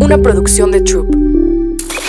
Una producción de Troop.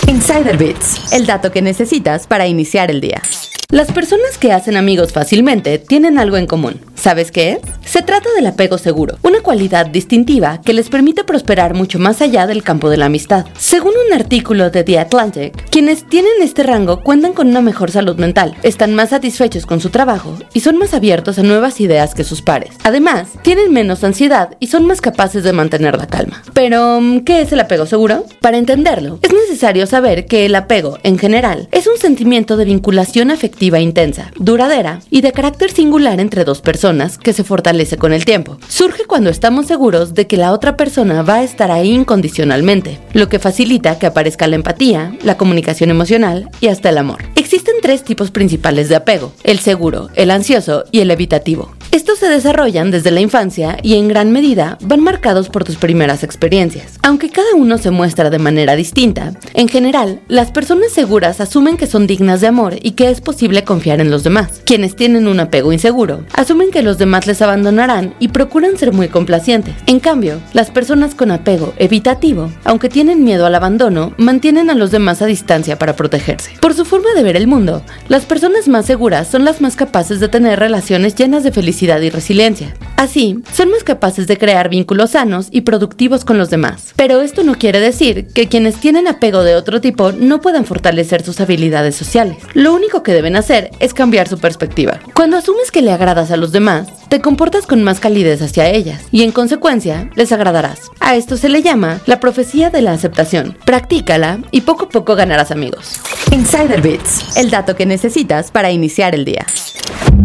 Insider Bits, el dato que necesitas para iniciar el día. Las personas que hacen amigos fácilmente tienen algo en común. ¿Sabes qué es? Se trata del apego seguro, una cualidad distintiva que les permite prosperar mucho más allá del campo de la amistad. Según un artículo de The Atlantic, quienes tienen este rango cuentan con una mejor salud mental, están más satisfechos con su trabajo y son más abiertos a nuevas ideas que sus pares. Además, tienen menos ansiedad y son más capaces de mantener la calma. Pero, ¿qué es el apego seguro? Para entenderlo, es necesario saber que el apego, en general, es un sentimiento de vinculación afectiva intensa, duradera y de carácter singular entre dos personas que se fortalece con el tiempo. Surge cuando estamos seguros de que la otra persona va a estar ahí incondicionalmente, lo que facilita que aparezca la empatía, la comunicación emocional y hasta el amor. Existen tres tipos principales de apego, el seguro, el ansioso y el evitativo. Estos se desarrollan desde la infancia y en gran medida van marcados por tus primeras experiencias. Aunque cada uno se muestra de manera distinta, en general, las personas seguras asumen que son dignas de amor y que es posible confiar en los demás. Quienes tienen un apego inseguro asumen que los demás les abandonarán y procuran ser muy complacientes. En cambio, las personas con apego evitativo, aunque tienen miedo al abandono, mantienen a los demás a distancia para protegerse. Por su forma de ver el mundo, las personas más seguras son las más capaces de tener relaciones llenas de felicidad y resiliencia. Así, son más capaces de crear vínculos sanos y productivos con los demás. Pero esto no quiere decir que quienes tienen apego de otro tipo no puedan fortalecer sus habilidades sociales. Lo único que deben hacer es cambiar su perspectiva. Cuando asumes que le agradas a los demás, te comportas con más calidez hacia ellas y en consecuencia les agradarás. A esto se le llama la profecía de la aceptación. Practícala y poco a poco ganarás amigos. Insider Bits, el dato que necesitas para iniciar el día.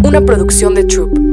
Una producción de Troop.